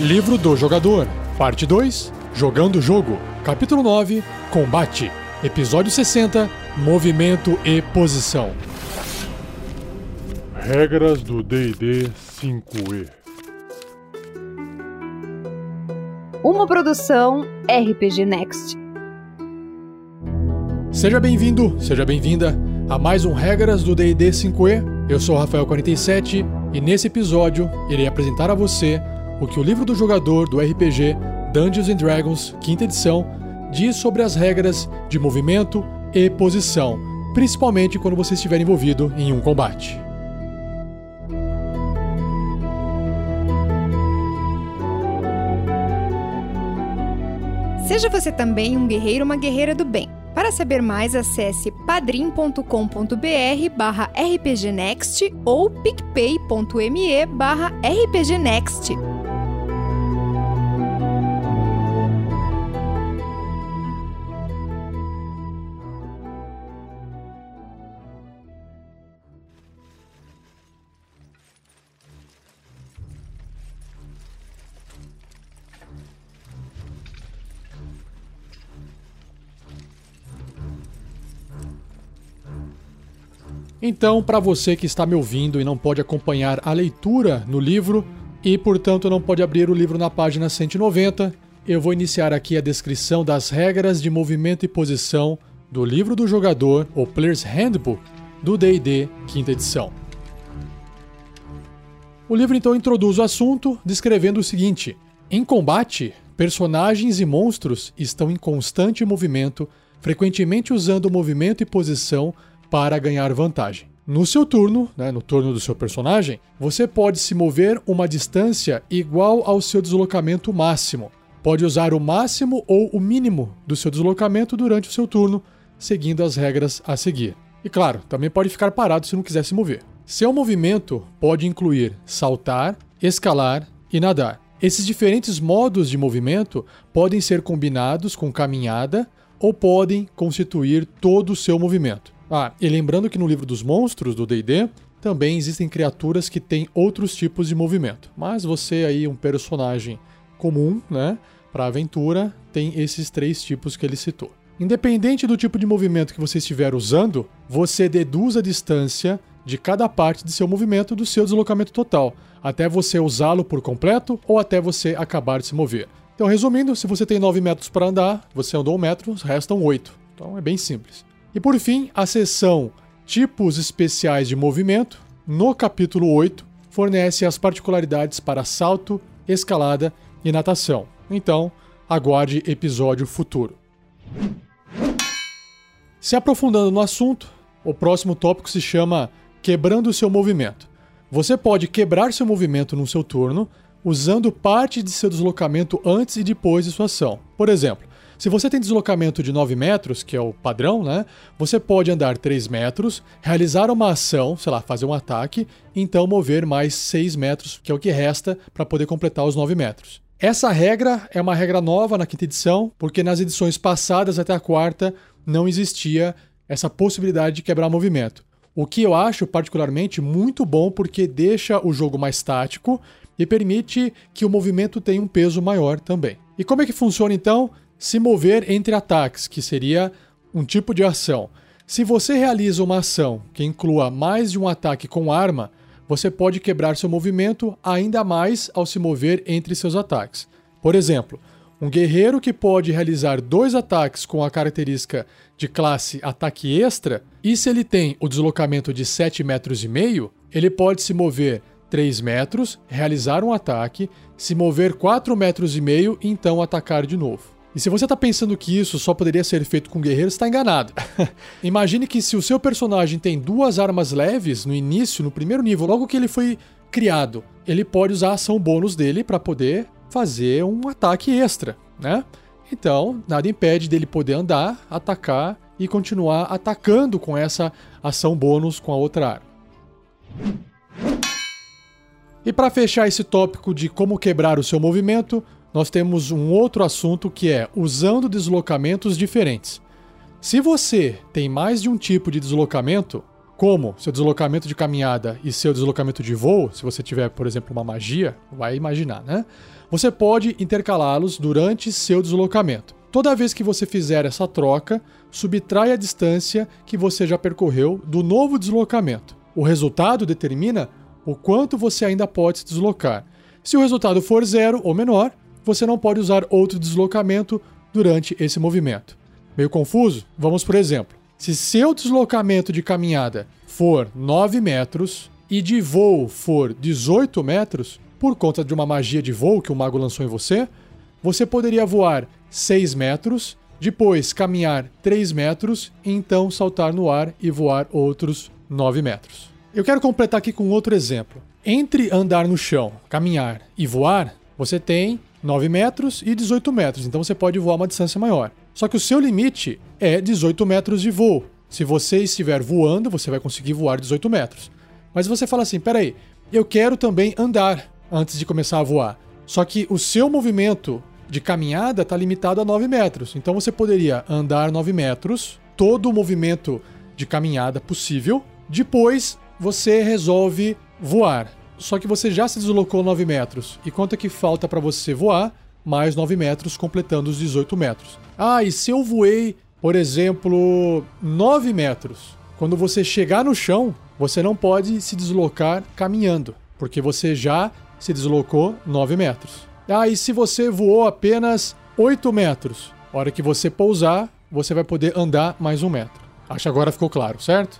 Livro do Jogador, Parte 2 Jogando o Jogo, Capítulo 9 Combate, Episódio 60 Movimento e Posição. Regras do DD 5E Uma produção RPG Next. Seja bem-vindo, seja bem-vinda a mais um Regras do D&D 5e. Eu sou o Rafael47 e nesse episódio irei apresentar a você o que o livro do jogador do RPG Dungeons and Dragons, quinta edição, diz sobre as regras de movimento e posição, principalmente quando você estiver envolvido em um combate. Seja você também um guerreiro ou uma guerreira do bem. Para saber mais, acesse padrim.com.br barra rpgnext ou picpay.me barra rpgnext. Então, para você que está me ouvindo e não pode acompanhar a leitura no livro e, portanto, não pode abrir o livro na página 190, eu vou iniciar aqui a descrição das regras de movimento e posição do livro do jogador, ou Player's Handbook, do D&D quinta edição. O livro então introduz o assunto descrevendo o seguinte: em combate, personagens e monstros estão em constante movimento, frequentemente usando movimento e posição para ganhar vantagem. No seu turno, né, no turno do seu personagem, você pode se mover uma distância igual ao seu deslocamento máximo. Pode usar o máximo ou o mínimo do seu deslocamento durante o seu turno, seguindo as regras a seguir. E claro, também pode ficar parado se não quiser se mover. Seu movimento pode incluir saltar, escalar e nadar. Esses diferentes modos de movimento podem ser combinados com caminhada ou podem constituir todo o seu movimento. Ah, e lembrando que no livro dos monstros do D&D também existem criaturas que têm outros tipos de movimento. Mas você aí, um personagem comum, né, para aventura, tem esses três tipos que ele citou. Independente do tipo de movimento que você estiver usando, você deduz a distância de cada parte de seu movimento do seu deslocamento total, até você usá-lo por completo ou até você acabar de se mover. Então, resumindo, se você tem 9 metros para andar, você andou 1 metro, restam 8. Então é bem simples. E por fim, a seção Tipos Especiais de Movimento, no capítulo 8, fornece as particularidades para salto, escalada e natação. Então, aguarde episódio futuro. Se aprofundando no assunto, o próximo tópico se chama Quebrando seu movimento. Você pode quebrar seu movimento no seu turno usando parte de seu deslocamento antes e depois de sua ação. Por exemplo, se você tem deslocamento de 9 metros, que é o padrão, né? Você pode andar 3 metros, realizar uma ação, sei lá, fazer um ataque, e então mover mais 6 metros, que é o que resta para poder completar os 9 metros. Essa regra é uma regra nova na quinta edição, porque nas edições passadas até a quarta não existia essa possibilidade de quebrar movimento. O que eu acho particularmente muito bom porque deixa o jogo mais tático e permite que o movimento tenha um peso maior também. E como é que funciona então? Se mover entre ataques, que seria um tipo de ação. Se você realiza uma ação que inclua mais de um ataque com arma, você pode quebrar seu movimento ainda mais ao se mover entre seus ataques. Por exemplo, um guerreiro que pode realizar dois ataques com a característica de classe ataque extra, e se ele tem o deslocamento de 7 metros e meio, ele pode se mover 3 metros, realizar um ataque, se mover 4 metros e meio e então atacar de novo. E se você está pensando que isso só poderia ser feito com guerreiros, está enganado. Imagine que se o seu personagem tem duas armas leves no início, no primeiro nível, logo que ele foi criado, ele pode usar a ação bônus dele para poder fazer um ataque extra, né? Então, nada impede dele poder andar, atacar e continuar atacando com essa ação bônus com a outra arma. E para fechar esse tópico de como quebrar o seu movimento, nós temos um outro assunto que é usando deslocamentos diferentes. Se você tem mais de um tipo de deslocamento, como seu deslocamento de caminhada e seu deslocamento de voo, se você tiver, por exemplo, uma magia, vai imaginar, né? Você pode intercalá-los durante seu deslocamento. Toda vez que você fizer essa troca, subtrai a distância que você já percorreu do novo deslocamento. O resultado determina o quanto você ainda pode se deslocar. Se o resultado for zero ou menor, você não pode usar outro deslocamento durante esse movimento. Meio confuso? Vamos por exemplo. Se seu deslocamento de caminhada for 9 metros e de voo for 18 metros, por conta de uma magia de voo que o mago lançou em você, você poderia voar 6 metros, depois caminhar 3 metros e então saltar no ar e voar outros 9 metros. Eu quero completar aqui com outro exemplo. Entre andar no chão, caminhar e voar, você tem 9 metros e 18 metros, então você pode voar uma distância maior. Só que o seu limite é 18 metros de voo. Se você estiver voando, você vai conseguir voar 18 metros. Mas você fala assim: peraí, eu quero também andar antes de começar a voar. Só que o seu movimento de caminhada está limitado a 9 metros. Então você poderia andar 9 metros, todo o movimento de caminhada possível. Depois você resolve voar. Só que você já se deslocou 9 metros. E quanto é que falta para você voar? Mais 9 metros, completando os 18 metros. Ah, e se eu voei, por exemplo, 9 metros? Quando você chegar no chão, você não pode se deslocar caminhando, porque você já se deslocou 9 metros. Ah, e se você voou apenas 8 metros? A hora que você pousar, você vai poder andar mais um metro. Acho que agora ficou claro, certo?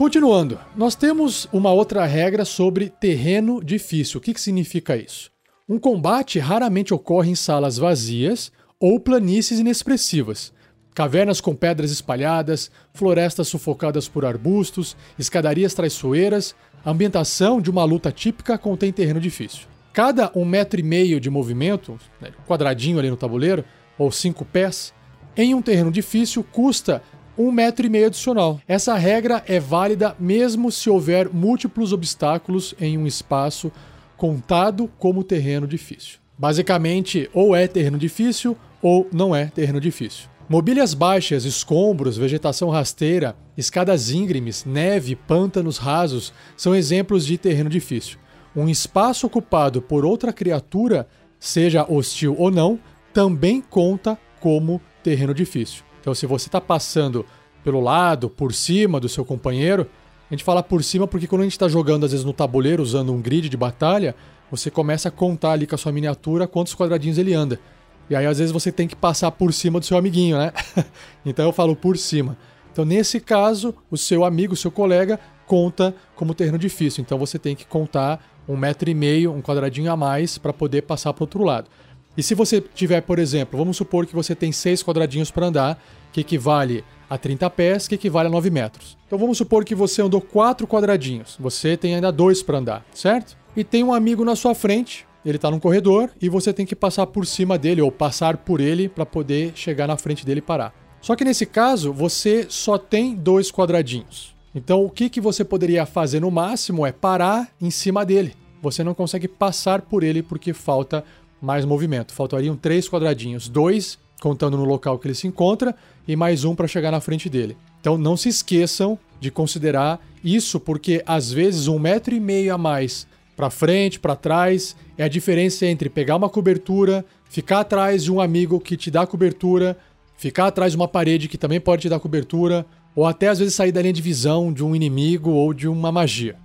Continuando, nós temos uma outra regra sobre terreno difícil. O que, que significa isso? Um combate raramente ocorre em salas vazias ou planícies inexpressivas. Cavernas com pedras espalhadas, florestas sufocadas por arbustos, escadarias traiçoeiras, a ambientação de uma luta típica contém terreno difícil. Cada um metro e meio de movimento, né, quadradinho ali no tabuleiro, ou cinco pés, em um terreno difícil custa um metro e meio adicional. Essa regra é válida mesmo se houver múltiplos obstáculos em um espaço contado como terreno difícil. Basicamente, ou é terreno difícil ou não é terreno difícil. Mobílias baixas, escombros, vegetação rasteira, escadas íngremes, neve, pântanos rasos são exemplos de terreno difícil. Um espaço ocupado por outra criatura, seja hostil ou não, também conta como terreno difícil. Então, se você está passando pelo lado, por cima do seu companheiro, a gente fala por cima porque quando a gente está jogando, às vezes, no tabuleiro, usando um grid de batalha, você começa a contar ali com a sua miniatura quantos quadradinhos ele anda. E aí, às vezes, você tem que passar por cima do seu amiguinho, né? então eu falo por cima. Então, nesse caso, o seu amigo, o seu colega, conta como terreno difícil. Então você tem que contar um metro e meio, um quadradinho a mais para poder passar para outro lado. E se você tiver, por exemplo, vamos supor que você tem seis quadradinhos para andar, que equivale a 30 pés, que equivale a 9 metros. Então vamos supor que você andou quatro quadradinhos, você tem ainda dois para andar, certo? E tem um amigo na sua frente, ele está num corredor e você tem que passar por cima dele ou passar por ele para poder chegar na frente dele e parar. Só que nesse caso, você só tem dois quadradinhos. Então o que, que você poderia fazer no máximo é parar em cima dele. Você não consegue passar por ele porque falta mais movimento. Faltariam três quadradinhos, dois contando no local que ele se encontra e mais um para chegar na frente dele. Então não se esqueçam de considerar isso, porque às vezes um metro e meio a mais para frente, para trás, é a diferença entre pegar uma cobertura, ficar atrás de um amigo que te dá cobertura, ficar atrás de uma parede que também pode te dar cobertura, ou até às vezes sair da linha de visão de um inimigo ou de uma magia.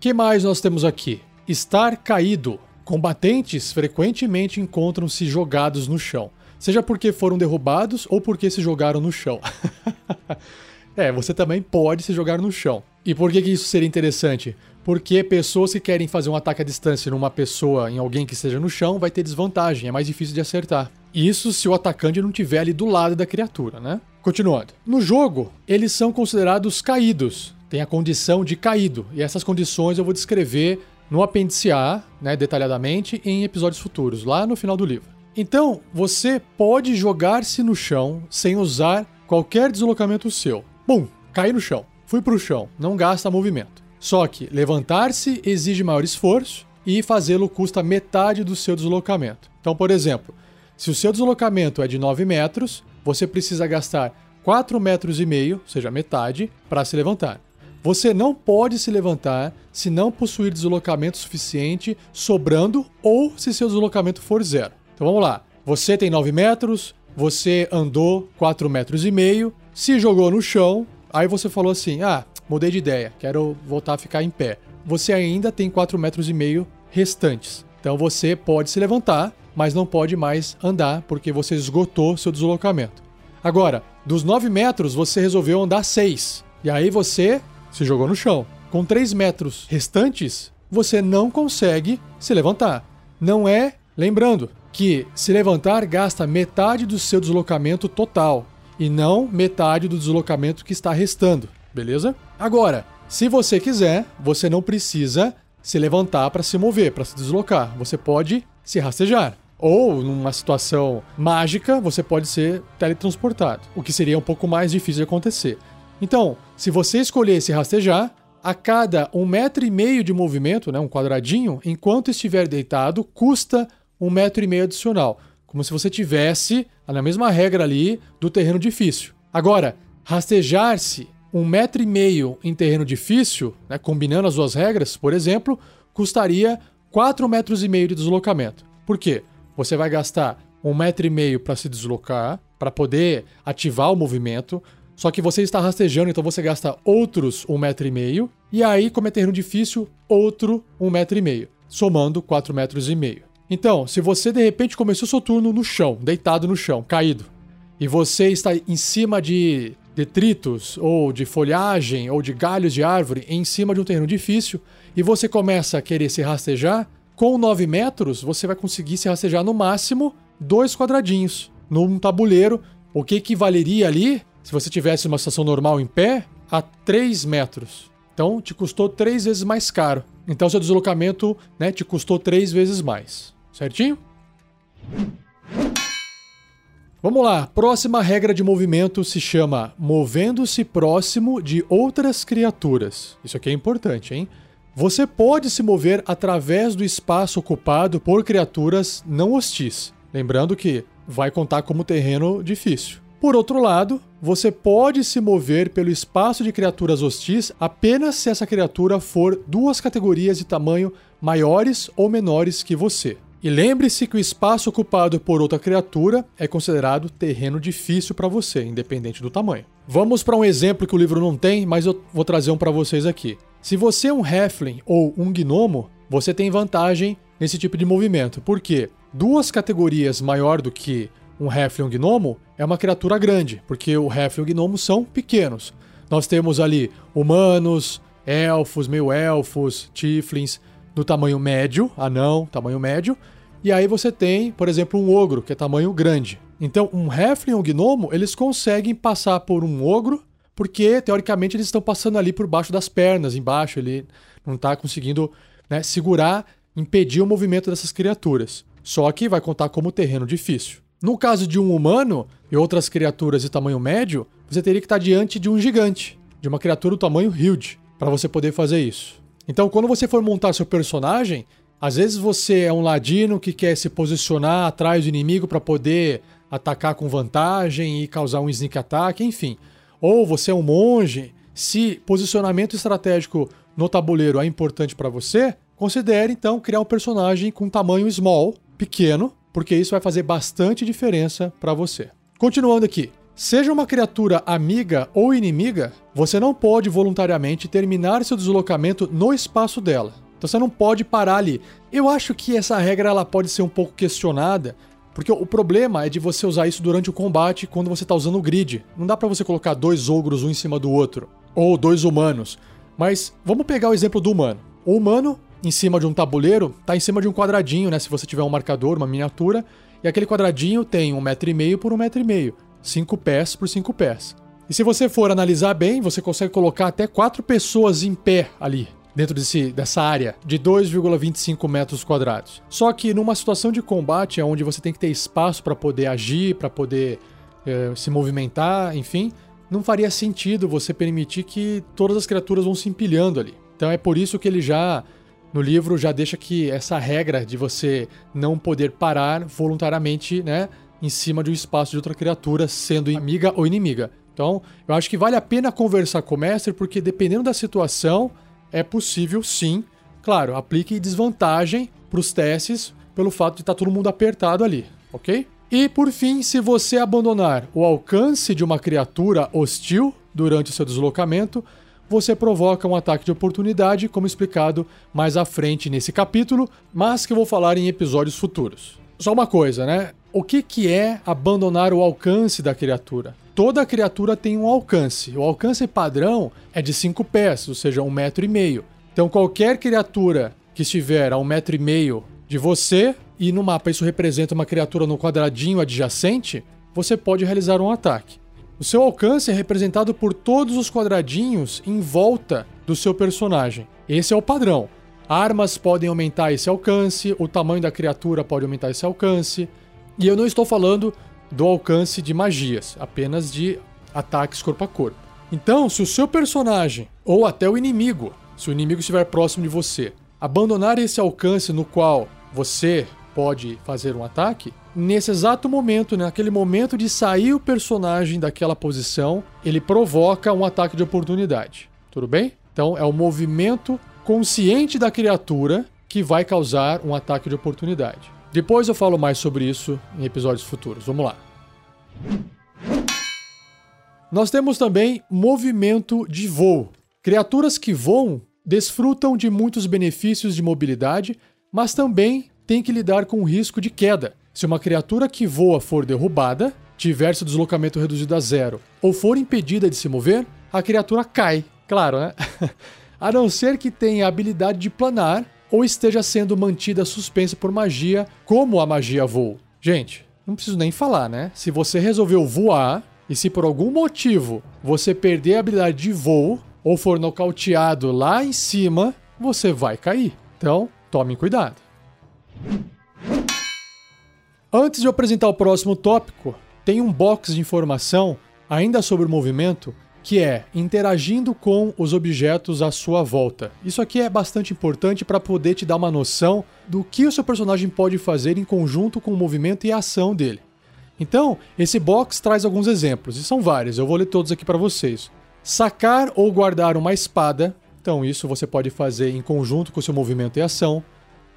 Que mais nós temos aqui? Estar caído. Combatentes frequentemente encontram-se jogados no chão, seja porque foram derrubados ou porque se jogaram no chão. é, você também pode se jogar no chão. E por que, que isso seria interessante? Porque pessoas que querem fazer um ataque à distância numa pessoa, em alguém que esteja no chão, vai ter desvantagem, é mais difícil de acertar. Isso se o atacante não estiver ali do lado da criatura, né? Continuando. No jogo, eles são considerados caídos, tem a condição de caído, e essas condições eu vou descrever no apêndice A, né, detalhadamente, em episódios futuros, lá no final do livro. Então, você pode jogar-se no chão sem usar qualquer deslocamento seu. Bum, cai no chão. Fui para o chão, não gasta movimento. Só que levantar-se exige maior esforço e fazê-lo custa metade do seu deslocamento. Então, por exemplo, se o seu deslocamento é de 9 metros, você precisa gastar 4 metros e meio, ou seja, metade, para se levantar. Você não pode se levantar se não possuir deslocamento suficiente sobrando ou se seu deslocamento for zero. Então vamos lá. Você tem 9 metros, você andou 4 metros e meio, se jogou no chão, aí você falou assim: ah, mudei de ideia, quero voltar a ficar em pé. Você ainda tem 4 metros e meio restantes. Então você pode se levantar, mas não pode mais andar porque você esgotou seu deslocamento. Agora, dos 9 metros você resolveu andar 6. E aí você se jogou no chão. Com 3 metros restantes, você não consegue se levantar. Não é, lembrando, que se levantar gasta metade do seu deslocamento total e não metade do deslocamento que está restando, beleza? Agora, se você quiser, você não precisa se levantar para se mover, para se deslocar. Você pode se rastejar. Ou, numa situação mágica, você pode ser teletransportado, o que seria um pouco mais difícil de acontecer. Então, se você escolher se rastejar, a cada um metro e meio de movimento, né, um quadradinho, enquanto estiver deitado, custa um metro e meio adicional. Como se você tivesse na mesma regra ali do terreno difícil. Agora, rastejar-se um metro e meio em terreno difícil, né, combinando as duas regras, por exemplo, custaria 4 metros e meio de deslocamento. Por quê? Você vai gastar um metro e meio para se deslocar, para poder ativar o movimento, só que você está rastejando, então você gasta outros um metro e meio, e aí, como é terreno difícil, outro um metro e meio, somando 4 metros e meio. Então, se você de repente começou seu turno no chão, deitado no chão, caído, e você está em cima de detritos, ou de folhagem, ou de galhos de árvore, em cima de um terreno difícil, e você começa a querer se rastejar, com 9 metros você vai conseguir se rastejar no máximo dois quadradinhos num tabuleiro, o que equivaleria ali, se você tivesse uma situação normal em pé, a 3 metros. Então te custou três vezes mais caro. Então seu deslocamento né, te custou três vezes mais. Certinho? Vamos lá, próxima regra de movimento se chama movendo-se próximo de outras criaturas. Isso aqui é importante, hein? Você pode se mover através do espaço ocupado por criaturas não hostis. Lembrando que vai contar como terreno difícil. Por outro lado, você pode se mover pelo espaço de criaturas hostis apenas se essa criatura for duas categorias de tamanho maiores ou menores que você. E lembre-se que o espaço ocupado por outra criatura é considerado terreno difícil para você, independente do tamanho. Vamos para um exemplo que o livro não tem, mas eu vou trazer um para vocês aqui. Se você é um Halfling ou um Gnomo, você tem vantagem nesse tipo de movimento, porque duas categorias maior do que um Halfling ou um Gnomo é uma criatura grande, porque o Halfling e o Gnomo são pequenos. Nós temos ali humanos, elfos, meio-elfos, Tieflings do tamanho médio, anão, tamanho médio, e aí você tem, por exemplo, um ogro, que é tamanho grande. Então, um Halfling ou um gnomo, eles conseguem passar por um ogro, porque, teoricamente, eles estão passando ali por baixo das pernas, embaixo, ele não está conseguindo né, segurar, impedir o movimento dessas criaturas. Só que vai contar como terreno difícil. No caso de um humano e outras criaturas de tamanho médio, você teria que estar diante de um gigante, de uma criatura do tamanho huge, para você poder fazer isso. Então, quando você for montar seu personagem, às vezes você é um ladino que quer se posicionar atrás do inimigo para poder atacar com vantagem e causar um sneak attack, enfim. Ou você é um monge. Se posicionamento estratégico no tabuleiro é importante para você, considere então criar um personagem com tamanho small, pequeno, porque isso vai fazer bastante diferença para você. Continuando aqui. Seja uma criatura amiga ou inimiga, você não pode voluntariamente terminar seu deslocamento no espaço dela. Então você não pode parar ali. Eu acho que essa regra ela pode ser um pouco questionada, porque o problema é de você usar isso durante o combate quando você está usando o grid. Não dá para você colocar dois ogros um em cima do outro, ou dois humanos. Mas vamos pegar o exemplo do humano. O humano, em cima de um tabuleiro, está em cima de um quadradinho, né? Se você tiver um marcador, uma miniatura, e aquele quadradinho tem um metro e meio por um metro e meio, cinco pés por cinco pés. E se você for analisar bem, você consegue colocar até quatro pessoas em pé ali dentro desse, dessa área de 2,25 metros quadrados. Só que numa situação de combate, onde você tem que ter espaço para poder agir, para poder é, se movimentar, enfim, não faria sentido você permitir que todas as criaturas vão se empilhando ali. Então é por isso que ele já no livro já deixa que essa regra de você não poder parar voluntariamente, né, em cima de um espaço de outra criatura, sendo amiga ou inimiga. Então, eu acho que vale a pena conversar com o mestre, porque dependendo da situação, é possível sim. Claro, aplique desvantagem para os testes pelo fato de estar tá todo mundo apertado ali, ok? E por fim, se você abandonar o alcance de uma criatura hostil durante o seu deslocamento, você provoca um ataque de oportunidade, como explicado mais à frente nesse capítulo, mas que eu vou falar em episódios futuros. Só uma coisa, né? O que, que é abandonar o alcance da criatura? Toda criatura tem um alcance. O alcance padrão é de 5 pés, ou seja, um metro e meio. Então qualquer criatura que estiver a um metro e meio de você, e no mapa isso representa uma criatura no quadradinho adjacente, você pode realizar um ataque. O seu alcance é representado por todos os quadradinhos em volta do seu personagem. Esse é o padrão. Armas podem aumentar esse alcance, o tamanho da criatura pode aumentar esse alcance. E eu não estou falando do alcance de magias, apenas de ataques corpo a corpo. Então, se o seu personagem, ou até o inimigo, se o inimigo estiver próximo de você, abandonar esse alcance no qual você pode fazer um ataque, nesse exato momento, naquele momento de sair o personagem daquela posição, ele provoca um ataque de oportunidade. Tudo bem? Então é o movimento consciente da criatura que vai causar um ataque de oportunidade. Depois eu falo mais sobre isso em episódios futuros. Vamos lá. Nós temos também movimento de voo. Criaturas que voam desfrutam de muitos benefícios de mobilidade, mas também tem que lidar com o risco de queda. Se uma criatura que voa for derrubada, tiver seu deslocamento reduzido a zero ou for impedida de se mover, a criatura cai. Claro, né? a não ser que tenha a habilidade de planar ou esteja sendo mantida suspensa por magia, como a magia voo. Gente, não preciso nem falar, né? Se você resolveu voar e se por algum motivo você perder a habilidade de voo ou for nocauteado lá em cima, você vai cair. Então, tome cuidado. Antes de eu apresentar o próximo tópico, tem um box de informação ainda sobre o movimento que é interagindo com os objetos à sua volta. Isso aqui é bastante importante para poder te dar uma noção do que o seu personagem pode fazer em conjunto com o movimento e a ação dele. Então, esse box traz alguns exemplos, e são vários, eu vou ler todos aqui para vocês. Sacar ou guardar uma espada, então isso você pode fazer em conjunto com o seu movimento e ação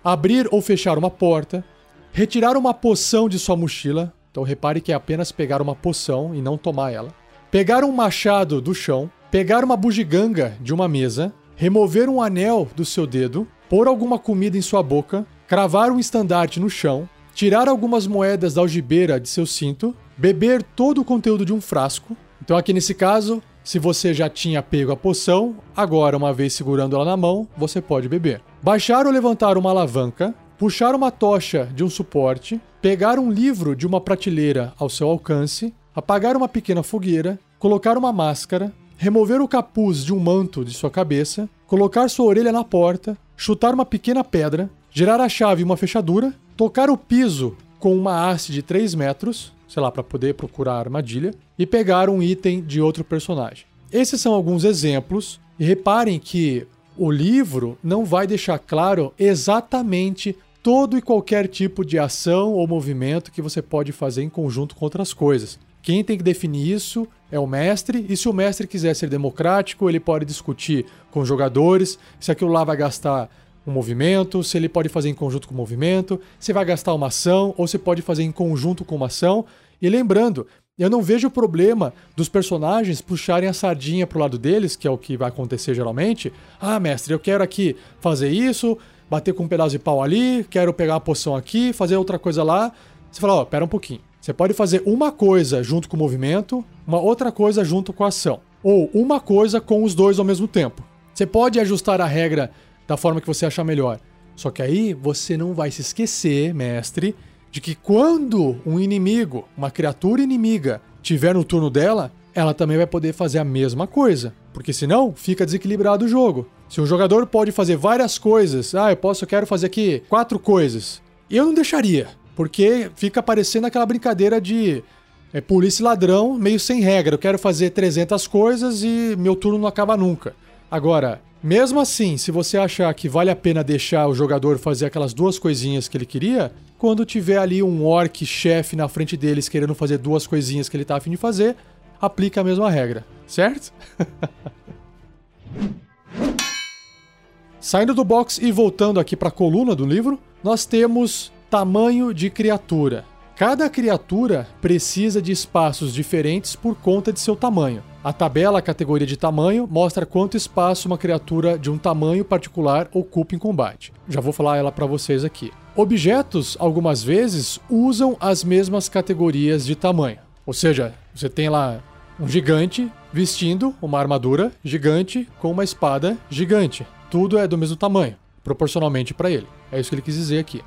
abrir ou fechar uma porta, retirar uma poção de sua mochila. Então repare que é apenas pegar uma poção e não tomar ela. Pegar um machado do chão, pegar uma bugiganga de uma mesa, remover um anel do seu dedo, pôr alguma comida em sua boca, cravar um estandarte no chão, tirar algumas moedas da algibeira de seu cinto, beber todo o conteúdo de um frasco. Então aqui nesse caso, se você já tinha pego a poção, agora, uma vez segurando ela na mão, você pode beber. Baixar ou levantar uma alavanca, puxar uma tocha de um suporte, pegar um livro de uma prateleira ao seu alcance, apagar uma pequena fogueira, colocar uma máscara, remover o capuz de um manto de sua cabeça, colocar sua orelha na porta, chutar uma pequena pedra, girar a chave em uma fechadura, tocar o piso com uma haste de 3 metros, sei lá, para poder procurar a armadilha, e pegar um item de outro personagem. Esses são alguns exemplos, e reparem que o livro não vai deixar claro exatamente todo e qualquer tipo de ação ou movimento que você pode fazer em conjunto com outras coisas. Quem tem que definir isso é o mestre, e se o mestre quiser ser democrático, ele pode discutir com os jogadores se aquilo lá vai gastar um movimento, se ele pode fazer em conjunto com o movimento, se vai gastar uma ação ou se pode fazer em conjunto com uma ação. E lembrando, eu não vejo o problema dos personagens puxarem a sardinha pro lado deles, que é o que vai acontecer geralmente. Ah, mestre, eu quero aqui fazer isso, bater com um pedaço de pau ali, quero pegar uma poção aqui, fazer outra coisa lá. Você fala, ó, oh, pera um pouquinho. Você pode fazer uma coisa junto com o movimento, uma outra coisa junto com a ação. Ou uma coisa com os dois ao mesmo tempo. Você pode ajustar a regra da forma que você achar melhor. Só que aí você não vai se esquecer, mestre, de que quando um inimigo, uma criatura inimiga, tiver no turno dela, ela também vai poder fazer a mesma coisa. Porque senão fica desequilibrado o jogo. Se um jogador pode fazer várias coisas, ah, eu posso, eu quero fazer aqui quatro coisas. Eu não deixaria, porque fica parecendo aquela brincadeira de é, polícia e ladrão meio sem regra. Eu quero fazer 300 coisas e meu turno não acaba nunca. Agora, mesmo assim, se você achar que vale a pena deixar o jogador fazer aquelas duas coisinhas que ele queria, quando tiver ali um orc chefe na frente deles querendo fazer duas coisinhas que ele tá afim de fazer, aplica a mesma regra, certo? Saindo do box e voltando aqui para a coluna do livro, nós temos tamanho de criatura. Cada criatura precisa de espaços diferentes por conta de seu tamanho. A tabela, categoria de tamanho, mostra quanto espaço uma criatura de um tamanho particular ocupa em combate. Já vou falar ela para vocês aqui. Objetos, algumas vezes, usam as mesmas categorias de tamanho. Ou seja, você tem lá um gigante vestindo uma armadura gigante com uma espada gigante. Tudo é do mesmo tamanho, proporcionalmente para ele. É isso que ele quis dizer aqui.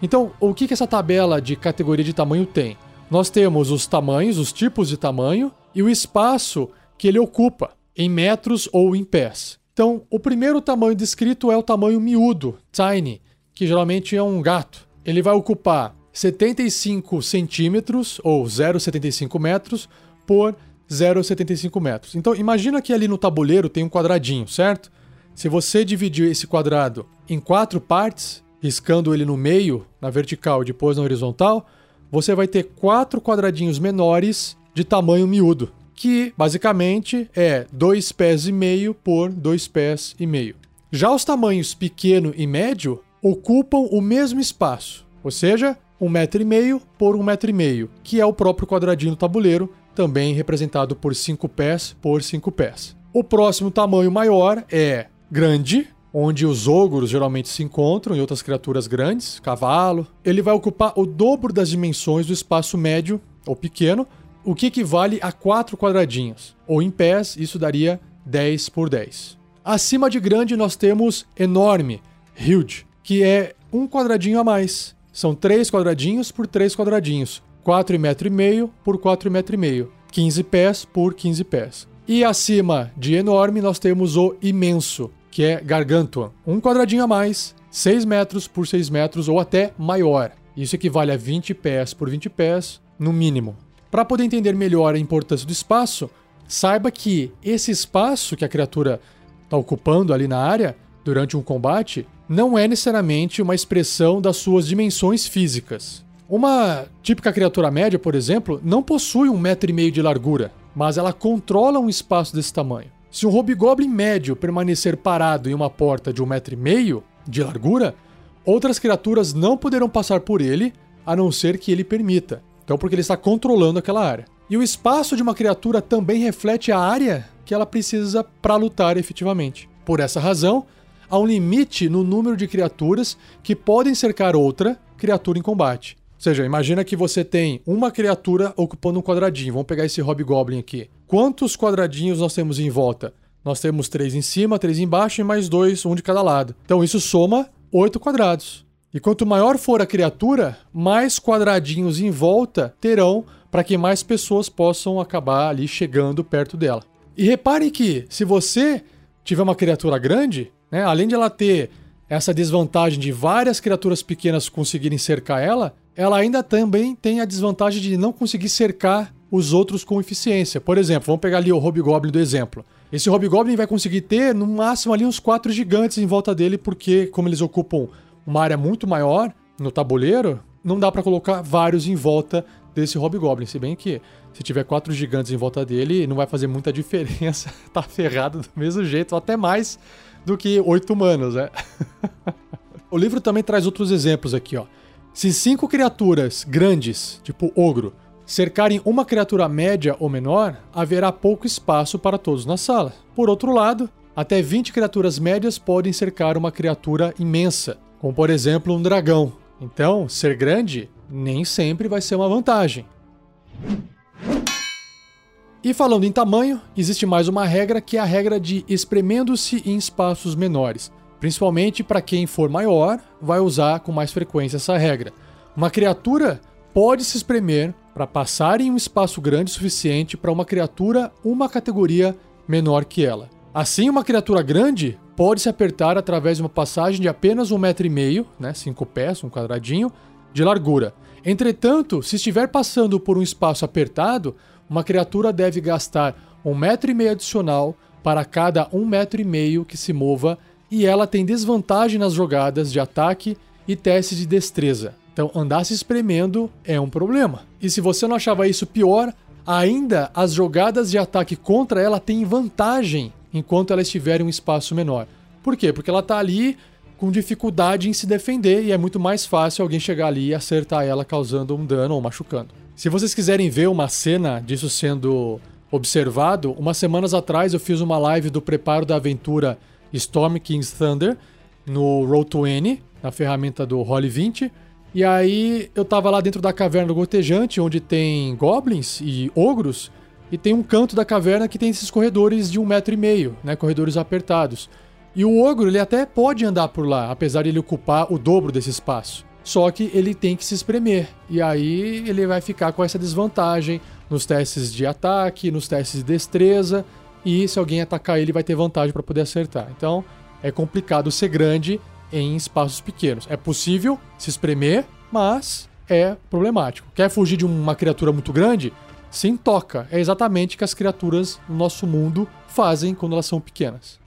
Então, o que, que essa tabela de categoria de tamanho tem? Nós temos os tamanhos, os tipos de tamanho e o espaço que ele ocupa, em metros ou em pés. Então, o primeiro tamanho descrito é o tamanho miúdo, tiny, que geralmente é um gato. Ele vai ocupar 75 centímetros ou 0,75 metros por 0,75 metros. Então, imagina que ali no tabuleiro tem um quadradinho, certo? Se você dividir esse quadrado em quatro partes, riscando ele no meio, na vertical e depois na horizontal, você vai ter quatro quadradinhos menores de tamanho miúdo, que basicamente é dois pés e meio por dois pés e meio. Já os tamanhos pequeno e médio ocupam o mesmo espaço, ou seja, um metro e meio por um metro e meio, que é o próprio quadradinho do tabuleiro, também representado por cinco pés por cinco pés. O próximo tamanho maior é grande, onde os ogros geralmente se encontram e outras criaturas grandes, cavalo. Ele vai ocupar o dobro das dimensões do espaço médio ou pequeno, o que equivale a 4 quadradinhos. Ou em pés, isso daria 10 por 10. Acima de grande nós temos enorme, huge, que é um quadradinho a mais. São 3 quadradinhos por 3 quadradinhos. 4,5 meio por 4,5 meio. 15 pés por 15 pés. E acima de enorme nós temos o imenso, que é gargantua. Um quadradinho a mais, 6 metros por 6 metros ou até maior. Isso equivale a 20 pés por 20 pés, no mínimo. Para poder entender melhor a importância do espaço, saiba que esse espaço que a criatura está ocupando ali na área durante um combate não é necessariamente uma expressão das suas dimensões físicas. Uma típica criatura média, por exemplo, não possui um metro e meio de largura, mas ela controla um espaço desse tamanho. Se um hobgoblin médio permanecer parado em uma porta de um metro e meio de largura, outras criaturas não poderão passar por ele a não ser que ele permita. Então, porque ele está controlando aquela área. E o espaço de uma criatura também reflete a área que ela precisa para lutar efetivamente. Por essa razão, há um limite no número de criaturas que podem cercar outra criatura em combate. Ou seja, imagina que você tem uma criatura ocupando um quadradinho. Vamos pegar esse Hobgoblin aqui. Quantos quadradinhos nós temos em volta? Nós temos três em cima, três embaixo e mais dois, um de cada lado. Então isso soma oito quadrados. E quanto maior for a criatura, mais quadradinhos em volta terão para que mais pessoas possam acabar ali chegando perto dela. E repare que se você tiver uma criatura grande, né, além de ela ter essa desvantagem de várias criaturas pequenas conseguirem cercar ela, ela ainda também tem a desvantagem de não conseguir cercar os outros com eficiência. Por exemplo, vamos pegar ali o Hobgoblin do exemplo. Esse Hobgoblin vai conseguir ter no máximo ali uns quatro gigantes em volta dele, porque como eles ocupam uma área muito maior no tabuleiro, não dá para colocar vários em volta desse Hobgoblin. Se bem que se tiver quatro gigantes em volta dele, não vai fazer muita diferença. tá ferrado do mesmo jeito, até mais do que oito humanos, né? o livro também traz outros exemplos aqui, ó. Se cinco criaturas grandes, tipo ogro, cercarem uma criatura média ou menor, haverá pouco espaço para todos na sala. Por outro lado, até 20 criaturas médias podem cercar uma criatura imensa, como por exemplo um dragão. Então, ser grande nem sempre vai ser uma vantagem. E falando em tamanho, existe mais uma regra que é a regra de espremendo-se em espaços menores. Principalmente para quem for maior, vai usar com mais frequência essa regra. Uma criatura pode se espremer para passar em um espaço grande o suficiente para uma criatura uma categoria menor que ela. Assim, uma criatura grande pode se apertar através de uma passagem de apenas um metro e meio, né, cinco pés, um quadradinho, de largura. Entretanto, se estiver passando por um espaço apertado, uma criatura deve gastar um metro e meio adicional para cada um metro e meio que se mova e ela tem desvantagem nas jogadas de ataque e testes de destreza. Então, andar se espremendo é um problema. E se você não achava isso pior, ainda as jogadas de ataque contra ela têm vantagem enquanto ela estiver em um espaço menor. Por quê? Porque ela está ali com dificuldade em se defender e é muito mais fácil alguém chegar ali e acertar ela causando um dano ou machucando. Se vocês quiserem ver uma cena disso sendo observado, umas semanas atrás eu fiz uma live do preparo da aventura Storm King's Thunder no Roll20, na ferramenta do Roll 20. E aí eu tava lá dentro da caverna gotejante, onde tem goblins e ogros, e tem um canto da caverna que tem esses corredores de um metro e meio, né? Corredores apertados. E o ogro ele até pode andar por lá, apesar de ele ocupar o dobro desse espaço. Só que ele tem que se espremer. E aí ele vai ficar com essa desvantagem nos testes de ataque, nos testes de destreza, e se alguém atacar ele vai ter vantagem para poder acertar. Então é complicado ser grande em espaços pequenos. É possível se espremer, mas é problemático. Quer fugir de uma criatura muito grande? Sim, toca. É exatamente o que as criaturas no nosso mundo fazem quando elas são pequenas.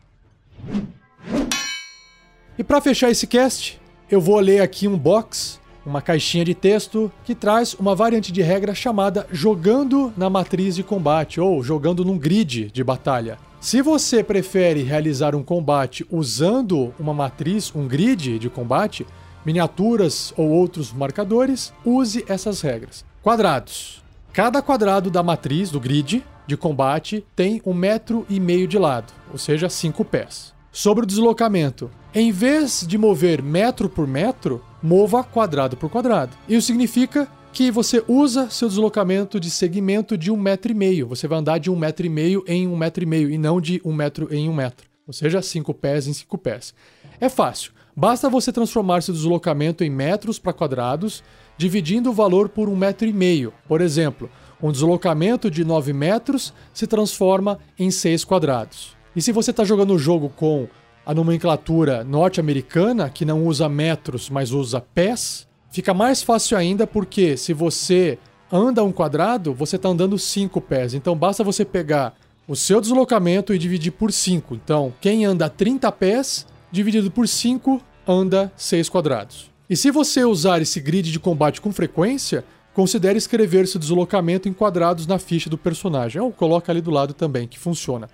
E para fechar esse cast, eu vou ler aqui um box uma caixinha de texto que traz uma variante de regra chamada jogando na matriz de combate ou jogando num grid de batalha. Se você prefere realizar um combate usando uma matriz, um grid de combate, miniaturas ou outros marcadores, use essas regras. Quadrados. Cada quadrado da matriz, do grid de combate, tem um metro e meio de lado, ou seja, cinco pés. Sobre o deslocamento, em vez de mover metro por metro, mova quadrado por quadrado. Isso significa que você usa seu deslocamento de segmento de um metro e meio. Você vai andar de um metro e meio em um metro e meio e não de um metro em um metro. Ou seja, cinco pés em cinco pés. É fácil. Basta você transformar seu deslocamento em metros para quadrados, dividindo o valor por um metro e meio. Por exemplo, um deslocamento de 9 metros se transforma em 6 quadrados. E se você está jogando o jogo com a nomenclatura norte-americana, que não usa metros, mas usa pés, fica mais fácil ainda porque se você anda um quadrado, você está andando cinco pés. Então basta você pegar o seu deslocamento e dividir por 5. Então, quem anda 30 pés, dividido por 5, anda 6 quadrados. E se você usar esse grid de combate com frequência, considere escrever seu deslocamento em quadrados na ficha do personagem. Ou coloca ali do lado também, que funciona.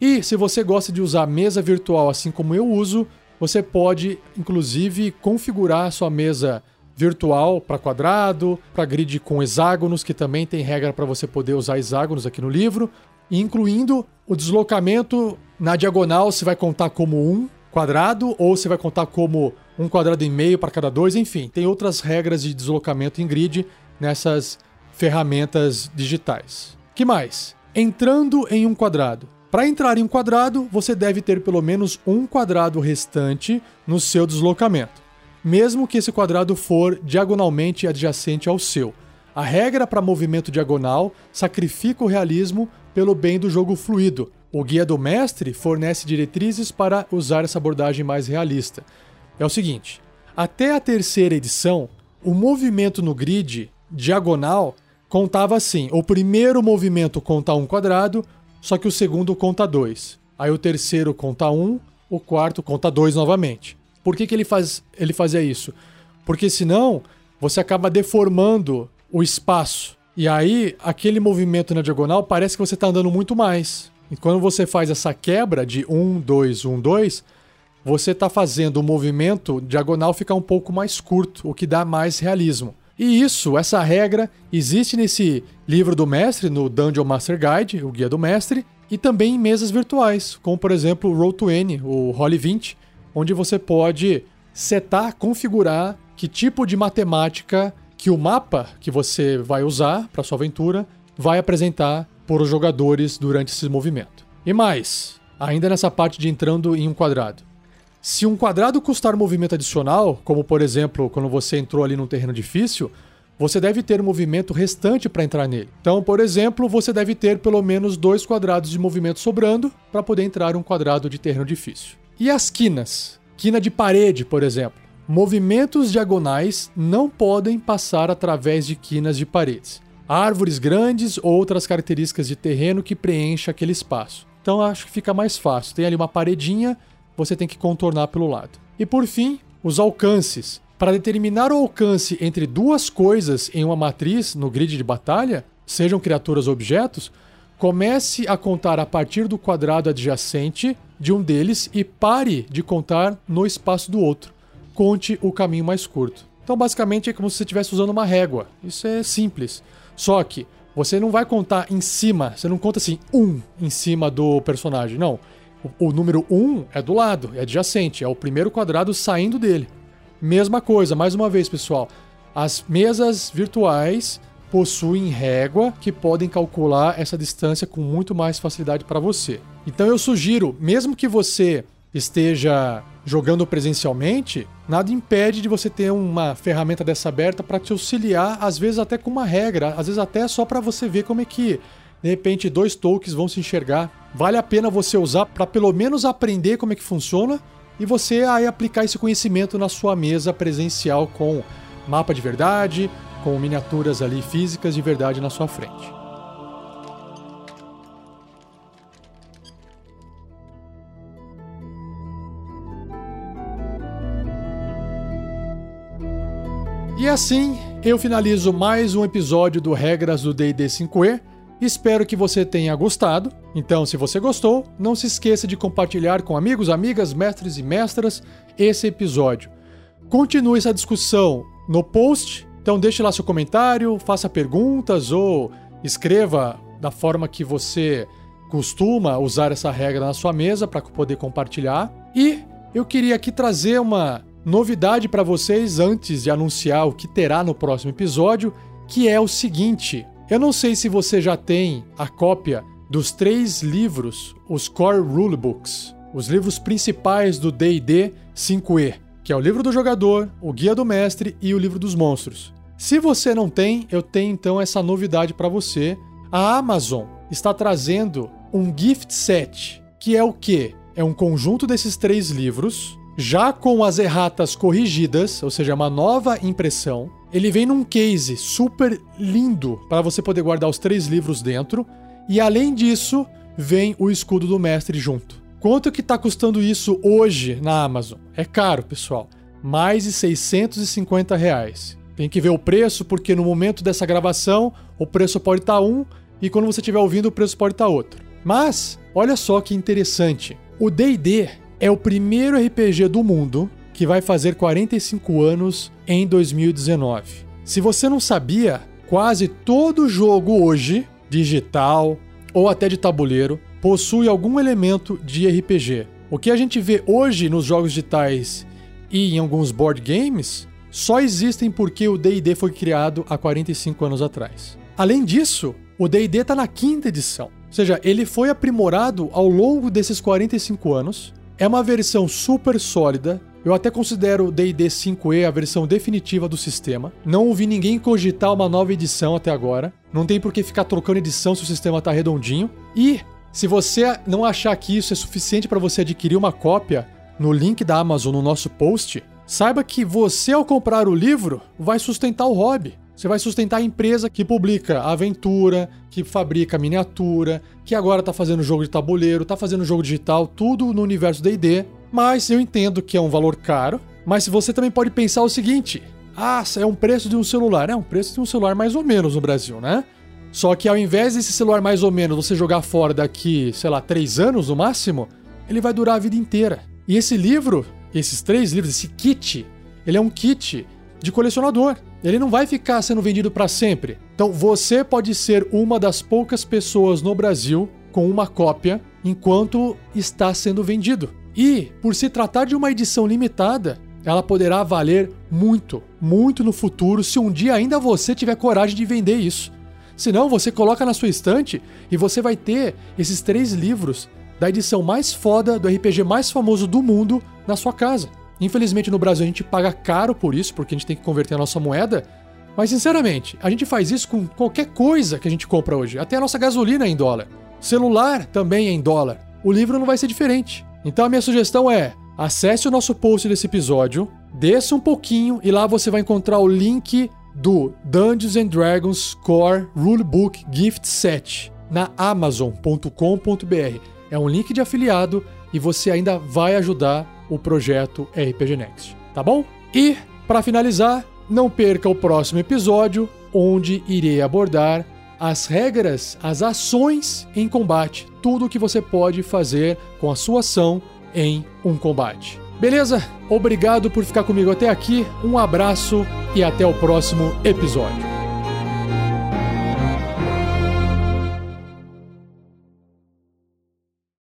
E se você gosta de usar mesa virtual assim como eu uso, você pode inclusive configurar sua mesa virtual para quadrado, para grid com hexágonos, que também tem regra para você poder usar hexágonos aqui no livro, incluindo o deslocamento na diagonal, se vai contar como um quadrado ou se vai contar como um quadrado e meio para cada dois, enfim, tem outras regras de deslocamento em grid nessas ferramentas digitais. Que mais? Entrando em um quadrado. Para entrar em um quadrado, você deve ter pelo menos um quadrado restante no seu deslocamento, mesmo que esse quadrado for diagonalmente adjacente ao seu. A regra para movimento diagonal sacrifica o realismo pelo bem do jogo fluido. O guia do mestre fornece diretrizes para usar essa abordagem mais realista. É o seguinte: até a terceira edição, o movimento no grid diagonal contava assim: o primeiro movimento conta um quadrado, só que o segundo conta 2. Aí o terceiro conta 1, um, o quarto conta 2 novamente. Por que, que ele, faz, ele fazia isso? Porque senão você acaba deformando o espaço. E aí, aquele movimento na diagonal parece que você está andando muito mais. E quando você faz essa quebra de 1, 2, 1, 2, você está fazendo o movimento diagonal ficar um pouco mais curto, o que dá mais realismo. E isso, essa regra, existe nesse livro do mestre, no Dungeon Master Guide, o Guia do Mestre, e também em mesas virtuais, como por exemplo o Roll20, o Roll20, onde você pode setar, configurar que tipo de matemática que o mapa que você vai usar para sua aventura vai apresentar para os jogadores durante esse movimento. E mais, ainda nessa parte de entrando em um quadrado. Se um quadrado custar movimento adicional, como por exemplo quando você entrou ali num terreno difícil, você deve ter movimento restante para entrar nele. Então, por exemplo, você deve ter pelo menos dois quadrados de movimento sobrando para poder entrar um quadrado de terreno difícil. E as quinas? Quina de parede, por exemplo. Movimentos diagonais não podem passar através de quinas de paredes. Árvores grandes ou outras características de terreno que preencha aquele espaço. Então acho que fica mais fácil. Tem ali uma paredinha, você tem que contornar pelo lado. E por fim, os alcances. Para determinar o alcance entre duas coisas em uma matriz no grid de batalha, sejam criaturas ou objetos, comece a contar a partir do quadrado adjacente de um deles e pare de contar no espaço do outro. Conte o caminho mais curto. Então, basicamente, é como se você estivesse usando uma régua. Isso é simples. Só que você não vai contar em cima, você não conta assim, um em cima do personagem. Não. O, número um é do lado, é adjacente, é o primeiro quadrado saindo dele. Mesma coisa, mais uma vez, pessoal. As mesas virtuais possuem régua que podem calcular essa distância com muito mais facilidade para você. Então eu sugiro, mesmo que você esteja jogando presencialmente, nada impede de você ter uma ferramenta dessa aberta para te auxiliar, às vezes até com uma regra, às vezes até só para você ver como é que de repente dois tokens vão se enxergar. Vale a pena você usar para pelo menos aprender como é que funciona e você aí aplicar esse conhecimento na sua mesa presencial com mapa de verdade, com miniaturas ali físicas de verdade na sua frente. E assim eu finalizo mais um episódio do Regras do DD 5E. Espero que você tenha gostado. Então, se você gostou, não se esqueça de compartilhar com amigos, amigas, mestres e mestras esse episódio. Continue essa discussão no post, então deixe lá seu comentário, faça perguntas ou escreva da forma que você costuma usar essa regra na sua mesa para poder compartilhar. E eu queria aqui trazer uma novidade para vocês antes de anunciar o que terá no próximo episódio, que é o seguinte: eu não sei se você já tem a cópia dos três livros, os Core Rulebooks, os livros principais do D&D 5e, que é o livro do jogador, o guia do mestre e o livro dos monstros. Se você não tem, eu tenho então essa novidade para você. A Amazon está trazendo um gift set, que é o quê? É um conjunto desses três livros já com as erratas corrigidas, ou seja, uma nova impressão, ele vem num case super lindo para você poder guardar os três livros dentro. E além disso, vem o escudo do mestre junto. Quanto que está custando isso hoje na Amazon? É caro, pessoal. Mais de 650 reais. Tem que ver o preço, porque no momento dessa gravação, o preço pode estar tá um, e quando você estiver ouvindo, o preço pode estar tá outro. Mas, olha só que interessante. O D&D é o primeiro RPG do mundo que vai fazer 45 anos em 2019. Se você não sabia, quase todo jogo hoje, digital ou até de tabuleiro, possui algum elemento de RPG. O que a gente vê hoje nos jogos digitais e em alguns board games só existem porque o D&D foi criado há 45 anos atrás. Além disso, o D&D está na quinta edição, ou seja, ele foi aprimorado ao longo desses 45 anos é uma versão super sólida. Eu até considero o D&D 5e a versão definitiva do sistema. Não ouvi ninguém cogitar uma nova edição até agora. Não tem por que ficar trocando edição se o sistema está redondinho. E se você não achar que isso é suficiente para você adquirir uma cópia, no link da Amazon no nosso post, saiba que você ao comprar o livro vai sustentar o hobby. Você vai sustentar a empresa que publica aventura, que fabrica miniatura, que agora está fazendo jogo de tabuleiro, está fazendo jogo digital, tudo no universo D&D. Mas eu entendo que é um valor caro. Mas você também pode pensar o seguinte: ah, é um preço de um celular. É um preço de um celular mais ou menos no Brasil, né? Só que ao invés desse celular mais ou menos você jogar fora daqui, sei lá, três anos no máximo, ele vai durar a vida inteira. E esse livro, esses três livros, esse kit, ele é um kit de colecionador. Ele não vai ficar sendo vendido para sempre. Então você pode ser uma das poucas pessoas no Brasil com uma cópia enquanto está sendo vendido. E, por se tratar de uma edição limitada, ela poderá valer muito, muito no futuro se um dia ainda você tiver coragem de vender isso. Senão, você coloca na sua estante e você vai ter esses três livros da edição mais foda do RPG mais famoso do mundo na sua casa. Infelizmente no Brasil a gente paga caro por isso, porque a gente tem que converter a nossa moeda. Mas sinceramente, a gente faz isso com qualquer coisa que a gente compra hoje. Até a nossa gasolina é em dólar. Celular também é em dólar. O livro não vai ser diferente. Então a minha sugestão é: acesse o nosso post desse episódio, desça um pouquinho e lá você vai encontrar o link do Dungeons and Dragons Core Rulebook Gift Set na amazon.com.br. é um link de afiliado e você ainda vai ajudar o projeto RPG Next, tá bom? E para finalizar, não perca o próximo episódio onde irei abordar as regras, as ações em combate, tudo o que você pode fazer com a sua ação em um combate. Beleza? Obrigado por ficar comigo até aqui, um abraço e até o próximo episódio.